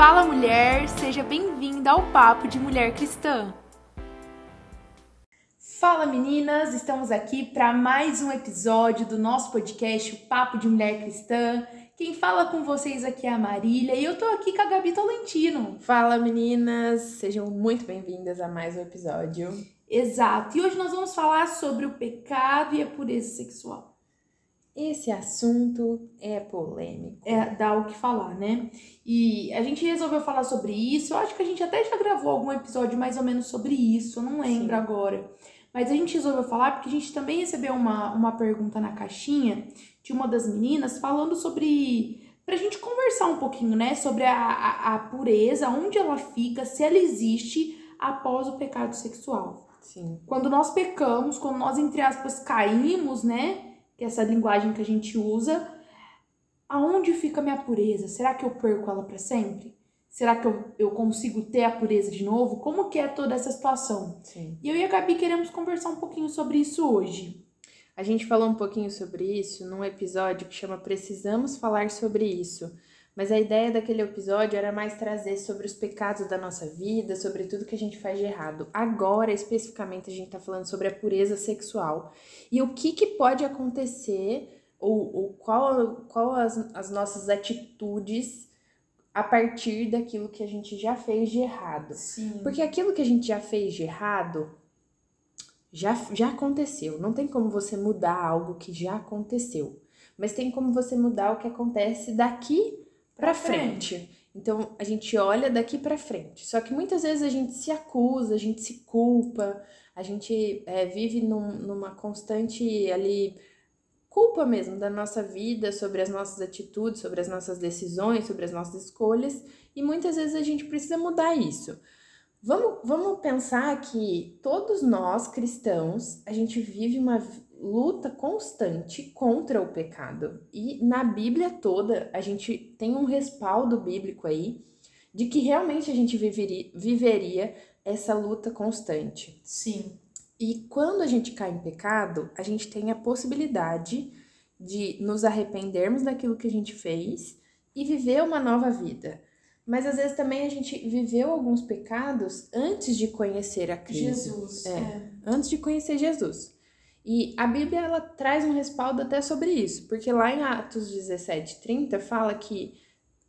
Fala mulher, seja bem-vinda ao Papo de Mulher Cristã. Fala meninas, estamos aqui para mais um episódio do nosso podcast, o Papo de Mulher Cristã. Quem fala com vocês aqui é a Marília e eu tô aqui com a Gabi Tolentino. Fala meninas, sejam muito bem-vindas a mais um episódio. Exato, e hoje nós vamos falar sobre o pecado e a pureza sexual. Esse assunto é polêmico. É, dá o que falar, né? E a gente resolveu falar sobre isso. Eu acho que a gente até já gravou algum episódio mais ou menos sobre isso, eu não lembro Sim. agora. Mas a gente resolveu falar porque a gente também recebeu uma, uma pergunta na caixinha de uma das meninas falando sobre. Pra gente conversar um pouquinho, né? Sobre a, a, a pureza, onde ela fica, se ela existe após o pecado sexual. Sim. Quando nós pecamos, quando nós, entre aspas, caímos, né? Que essa linguagem que a gente usa, aonde fica a minha pureza? Será que eu perco ela para sempre? Será que eu, eu consigo ter a pureza de novo? Como que é toda essa situação? Sim. E eu e a Gabi queremos conversar um pouquinho sobre isso hoje. A gente falou um pouquinho sobre isso num episódio que chama Precisamos Falar sobre Isso. Mas a ideia daquele episódio era mais trazer sobre os pecados da nossa vida, sobre tudo que a gente faz de errado. Agora, especificamente, a gente está falando sobre a pureza sexual e o que, que pode acontecer, ou, ou qual, qual as, as nossas atitudes a partir daquilo que a gente já fez de errado. Sim. Porque aquilo que a gente já fez de errado já, já aconteceu. Não tem como você mudar algo que já aconteceu. Mas tem como você mudar o que acontece daqui para frente. frente. Então a gente olha daqui para frente. Só que muitas vezes a gente se acusa, a gente se culpa, a gente é, vive num, numa constante ali culpa mesmo da nossa vida, sobre as nossas atitudes, sobre as nossas decisões, sobre as nossas escolhas, e muitas vezes a gente precisa mudar isso. Vamos, vamos pensar que todos nós cristãos, a gente vive uma luta constante contra o pecado. E na Bíblia toda, a gente tem um respaldo bíblico aí de que realmente a gente viveria, viveria essa luta constante. Sim. E quando a gente cai em pecado, a gente tem a possibilidade de nos arrependermos daquilo que a gente fez e viver uma nova vida. Mas às vezes também a gente viveu alguns pecados antes de conhecer a Cristo. Jesus. É, é. Antes de conhecer Jesus. E a Bíblia ela traz um respaldo até sobre isso, porque lá em Atos 17, 30 fala que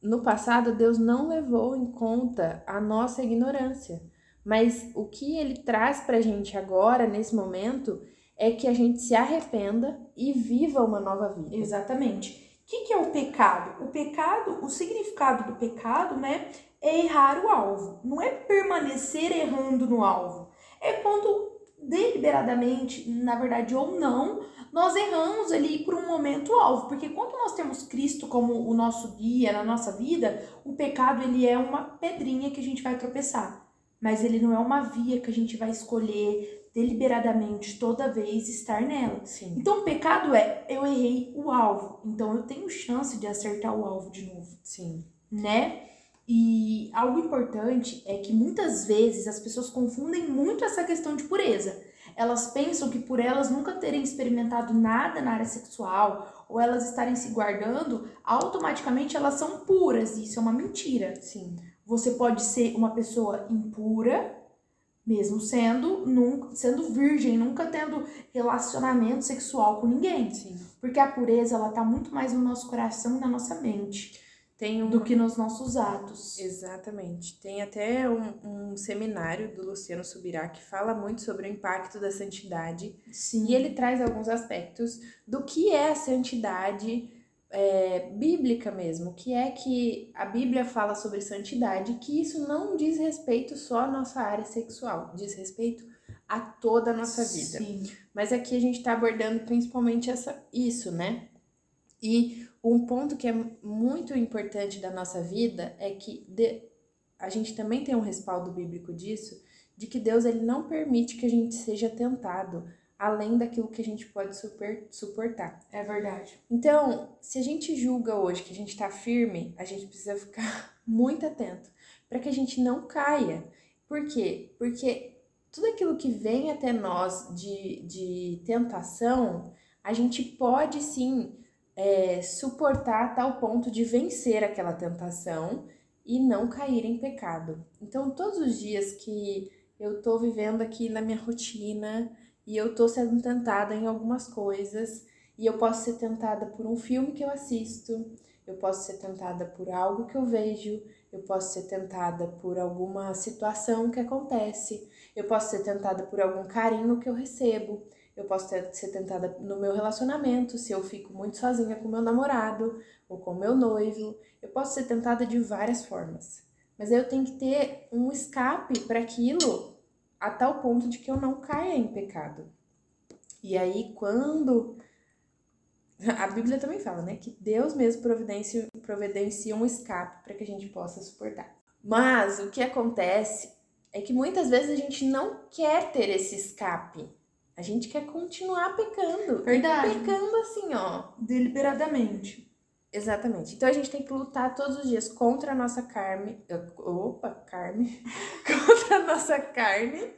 no passado Deus não levou em conta a nossa ignorância, mas o que ele traz para a gente agora, nesse momento, é que a gente se arrependa e viva uma nova vida. Exatamente. O que, que é o pecado? O pecado, o significado do pecado, né, é errar o alvo. Não é permanecer errando no alvo. É quando deliberadamente, na verdade ou não, nós erramos ali por um momento alvo, porque quando nós temos Cristo como o nosso guia na nossa vida, o pecado ele é uma pedrinha que a gente vai tropeçar, mas ele não é uma via que a gente vai escolher deliberadamente toda vez estar nela. Sim. Então o pecado é eu errei o alvo, então eu tenho chance de acertar o alvo de novo. Sim. Né? E algo importante é que muitas vezes as pessoas confundem muito essa questão de pureza. Elas pensam que por elas nunca terem experimentado nada na área sexual ou elas estarem se guardando, automaticamente elas são puras. E isso é uma mentira. Sim. Você pode ser uma pessoa impura, mesmo sendo nunca, sendo virgem, nunca tendo relacionamento sexual com ninguém. Sim. Porque a pureza ela tá muito mais no nosso coração e na nossa mente. Tem do que nos nossos atos. Exatamente. Tem até um, um, seminário do Luciano Subirá que fala muito sobre o impacto da santidade. Sim. E ele traz alguns aspectos do que é a santidade é, bíblica mesmo. Que é que a Bíblia fala sobre santidade, que isso não diz respeito só à nossa área sexual, diz respeito a toda a nossa vida. Sim. Mas aqui a gente está abordando principalmente essa, isso, né? E um ponto que é muito importante da nossa vida é que de, a gente também tem um respaldo bíblico disso, de que Deus ele não permite que a gente seja tentado além daquilo que a gente pode super, suportar. É verdade. Então, se a gente julga hoje que a gente está firme, a gente precisa ficar muito atento para que a gente não caia. Por quê? Porque tudo aquilo que vem até nós de, de tentação, a gente pode sim é, suportar a tal ponto de vencer aquela tentação e não cair em pecado. Então, todos os dias que eu tô vivendo aqui na minha rotina, e eu tô sendo tentada em algumas coisas e eu posso ser tentada por um filme que eu assisto, eu posso ser tentada por algo que eu vejo, eu posso ser tentada por alguma situação que acontece, eu posso ser tentada por algum carinho que eu recebo, eu posso ter, ser tentada no meu relacionamento, se eu fico muito sozinha com meu namorado ou com meu noivo, eu posso ser tentada de várias formas. Mas eu tenho que ter um escape para aquilo a tal ponto de que eu não caia em pecado. E aí, quando. A Bíblia também fala, né? Que Deus mesmo providencia, providencia um escape para que a gente possa suportar. Mas o que acontece é que muitas vezes a gente não quer ter esse escape. A gente quer continuar pecando. Verdade. Pecando assim, ó. Deliberadamente. Exatamente. Então a gente tem que lutar todos os dias contra a nossa carne. Opa, carne. contra a nossa carne.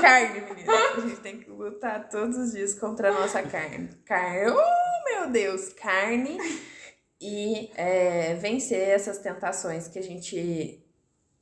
Carne, menina. A gente tem que lutar todos os dias contra a nossa carne. Carne. Oh, meu Deus! Carne. E é, vencer essas tentações que a gente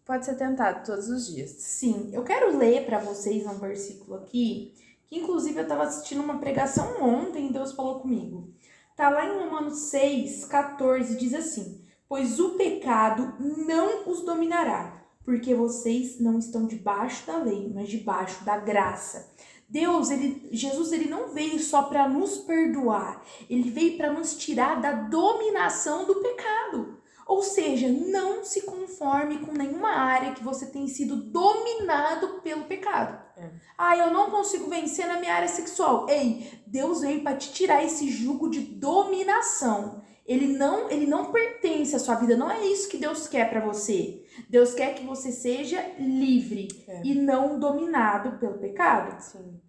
pode ser tentado todos os dias. Sim, eu quero ler para vocês um versículo aqui, que inclusive eu estava assistindo uma pregação ontem e Deus falou comigo. Tá lá em Romanos 6, 14, diz assim: Pois o pecado não os dominará, porque vocês não estão debaixo da lei, mas debaixo da graça. Deus, ele, Jesus, ele não veio só para nos perdoar, ele veio para nos tirar da dominação do pecado. Ou seja, não se conforme com nenhuma área que você tem sido dominado pelo pecado. É. Ah, eu não consigo vencer na minha área sexual. Ei, Deus veio para te tirar esse jugo de dominação. Ele não, ele não pertence à sua vida, não é isso que Deus quer para você. Deus quer que você seja livre é. e não dominado pelo pecado. Sim.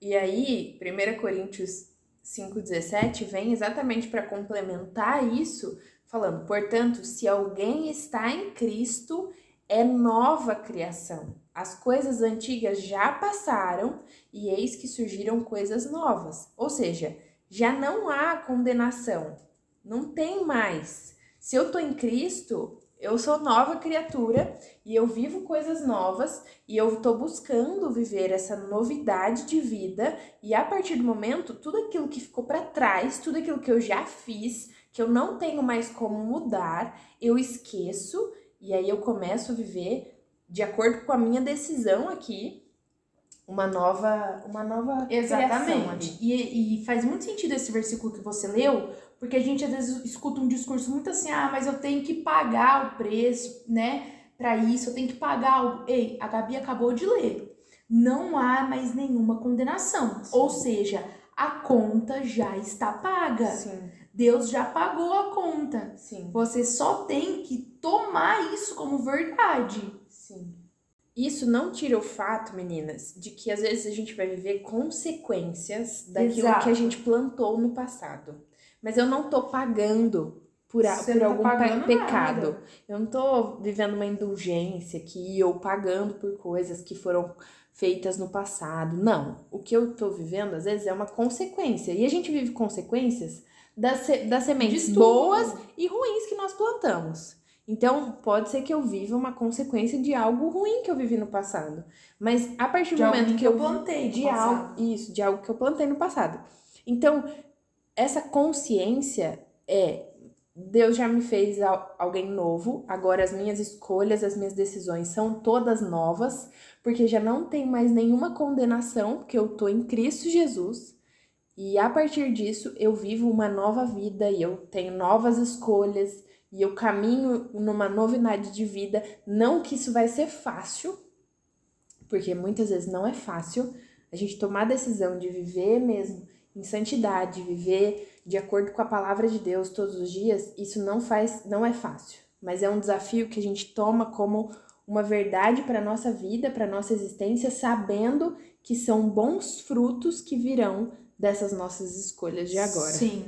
E aí, 1 Coríntios 5:17 vem exatamente para complementar isso falando, portanto, se alguém está em Cristo, é nova criação. As coisas antigas já passaram e eis que surgiram coisas novas. Ou seja, já não há condenação. Não tem mais. Se eu tô em Cristo, eu sou nova criatura e eu vivo coisas novas e eu tô buscando viver essa novidade de vida e a partir do momento, tudo aquilo que ficou para trás, tudo aquilo que eu já fiz, que eu não tenho mais como mudar, eu esqueço e aí eu começo a viver de acordo com a minha decisão aqui, uma nova, uma nova Exatamente. E, e faz muito sentido esse versículo que você leu, porque a gente às vezes escuta um discurso muito assim: "Ah, mas eu tenho que pagar o preço, né? Para isso, eu tenho que pagar o Ei, a Gabi acabou de ler. Não há mais nenhuma condenação. Sim. Ou seja, a conta já está paga. Sim. Deus já pagou a conta. Sim. Você só tem que tomar isso como verdade. Sim. Isso não tira o fato, meninas, de que às vezes a gente vai viver consequências daquilo Exato. que a gente plantou no passado. Mas eu não tô pagando por, a, por tá algum tá pecado. Nada. Eu não tô vivendo uma indulgência aqui ou pagando por coisas que foram feitas no passado. Não. O que eu tô vivendo, às vezes, é uma consequência. E a gente vive consequências das, das sementes boas e ruins que nós plantamos. Então, pode ser que eu viva uma consequência de algo ruim que eu vivi no passado. Mas a partir do momento que eu plantei de algo, isso, de algo que eu plantei no passado. Então, essa consciência é Deus já me fez alguém novo, agora as minhas escolhas, as minhas decisões são todas novas, porque já não tem mais nenhuma condenação, porque eu tô em Cristo Jesus. E a partir disso, eu vivo uma nova vida e eu tenho novas escolhas e eu caminho numa novidade de vida. Não que isso vai ser fácil, porque muitas vezes não é fácil a gente tomar a decisão de viver mesmo em santidade, viver de acordo com a palavra de Deus todos os dias, isso não faz, não é fácil, mas é um desafio que a gente toma como uma verdade para nossa vida, para nossa existência, sabendo que são bons frutos que virão dessas nossas escolhas de agora. Sim.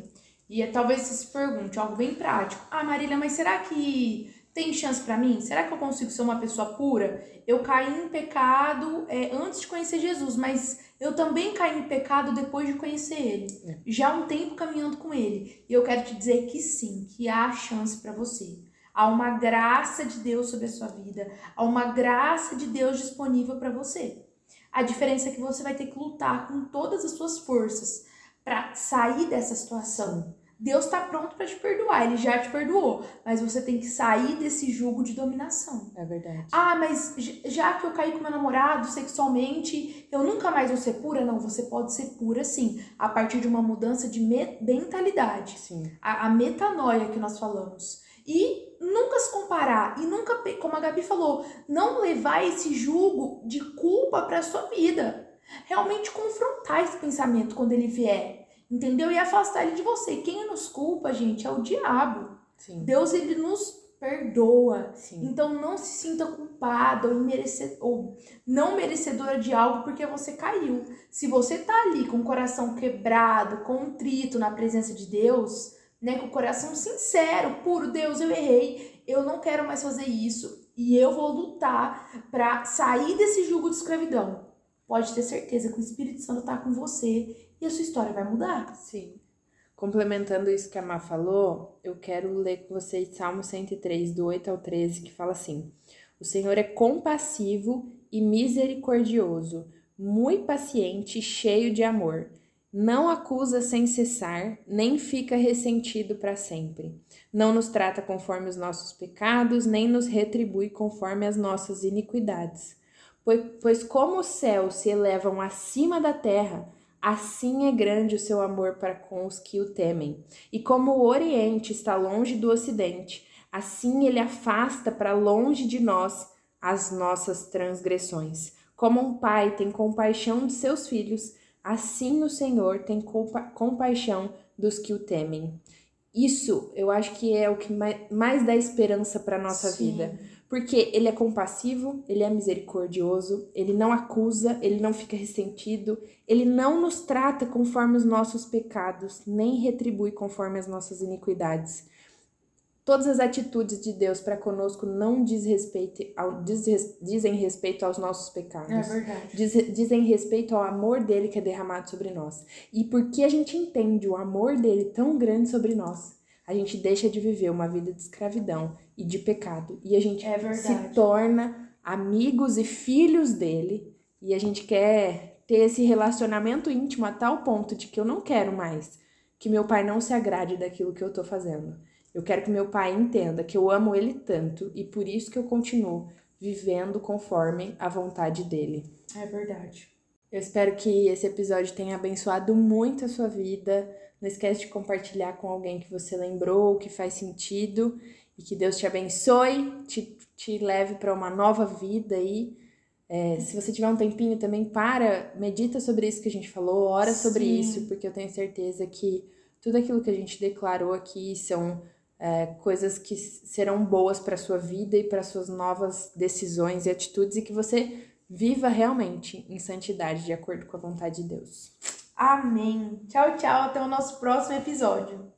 E é, talvez você se pergunte algo bem prático. Ah, Marília, mas será que tem chance para mim? Será que eu consigo ser uma pessoa pura? Eu caí em pecado é, antes de conhecer Jesus, mas eu também caí em pecado depois de conhecer Ele. É. Já há um tempo caminhando com Ele. E eu quero te dizer que sim, que há chance para você. Há uma graça de Deus sobre a sua vida. Há uma graça de Deus disponível para você. A diferença é que você vai ter que lutar com todas as suas forças para sair dessa situação. Deus está pronto para te perdoar, ele já te perdoou, mas você tem que sair desse jugo de dominação. É verdade. Ah, mas já que eu caí com meu namorado sexualmente, eu nunca mais vou ser pura? Não, você pode ser pura sim, a partir de uma mudança de mentalidade. Sim. A, a metanoia que nós falamos. E nunca se comparar, e nunca, como a Gabi falou, não levar esse jugo de culpa para sua vida. Realmente confrontar esse pensamento quando ele vier entendeu? E afastar ele de você. Quem nos culpa, gente, é o diabo. Sim. Deus, ele nos perdoa. Sim. Então não se sinta culpada ou, ou não merecedora de algo porque você caiu. Se você tá ali com o coração quebrado, contrito na presença de Deus, né, com o coração sincero, puro, Deus, eu errei, eu não quero mais fazer isso e eu vou lutar para sair desse jugo de escravidão. Pode ter certeza que o Espírito Santo tá com você e a sua história vai mudar. Sim. Complementando isso que a Má falou, eu quero ler com vocês Salmo 103, do 8 ao 13, que fala assim: O Senhor é compassivo e misericordioso, muito paciente e cheio de amor. Não acusa sem cessar, nem fica ressentido para sempre. Não nos trata conforme os nossos pecados, nem nos retribui conforme as nossas iniquidades. Pois, como os céus se elevam acima da terra, Assim é grande o seu amor para com os que o temem. E como o Oriente está longe do Ocidente, assim ele afasta para longe de nós as nossas transgressões. Como um pai tem compaixão de seus filhos, assim o Senhor tem compa compaixão dos que o temem. Isso eu acho que é o que mais dá esperança para nossa Sim. vida porque ele é compassivo, ele é misericordioso, ele não acusa, ele não fica ressentido, ele não nos trata conforme os nossos pecados, nem retribui conforme as nossas iniquidades. Todas as atitudes de Deus para conosco não diz respeito ao, diz, dizem respeito aos nossos pecados. É verdade. Diz, dizem respeito ao amor dele que é derramado sobre nós. E porque a gente entende o amor dele tão grande sobre nós, a gente deixa de viver uma vida de escravidão e de pecado. E a gente é se torna amigos e filhos dele. E a gente quer ter esse relacionamento íntimo a tal ponto de que eu não quero mais que meu pai não se agrade daquilo que eu tô fazendo. Eu quero que meu pai entenda que eu amo ele tanto e por isso que eu continuo vivendo conforme a vontade dele. É verdade. Eu espero que esse episódio tenha abençoado muito a sua vida não esquece de compartilhar com alguém que você lembrou, que faz sentido. E que Deus te abençoe, te, te leve para uma nova vida aí. É, se você tiver um tempinho também, para, medita sobre isso que a gente falou, ora Sim. sobre isso, porque eu tenho certeza que tudo aquilo que a gente declarou aqui são é, coisas que serão boas para sua vida e para suas novas decisões e atitudes e que você viva realmente em santidade, de acordo com a vontade de Deus. Amém. Tchau, tchau. Até o nosso próximo episódio.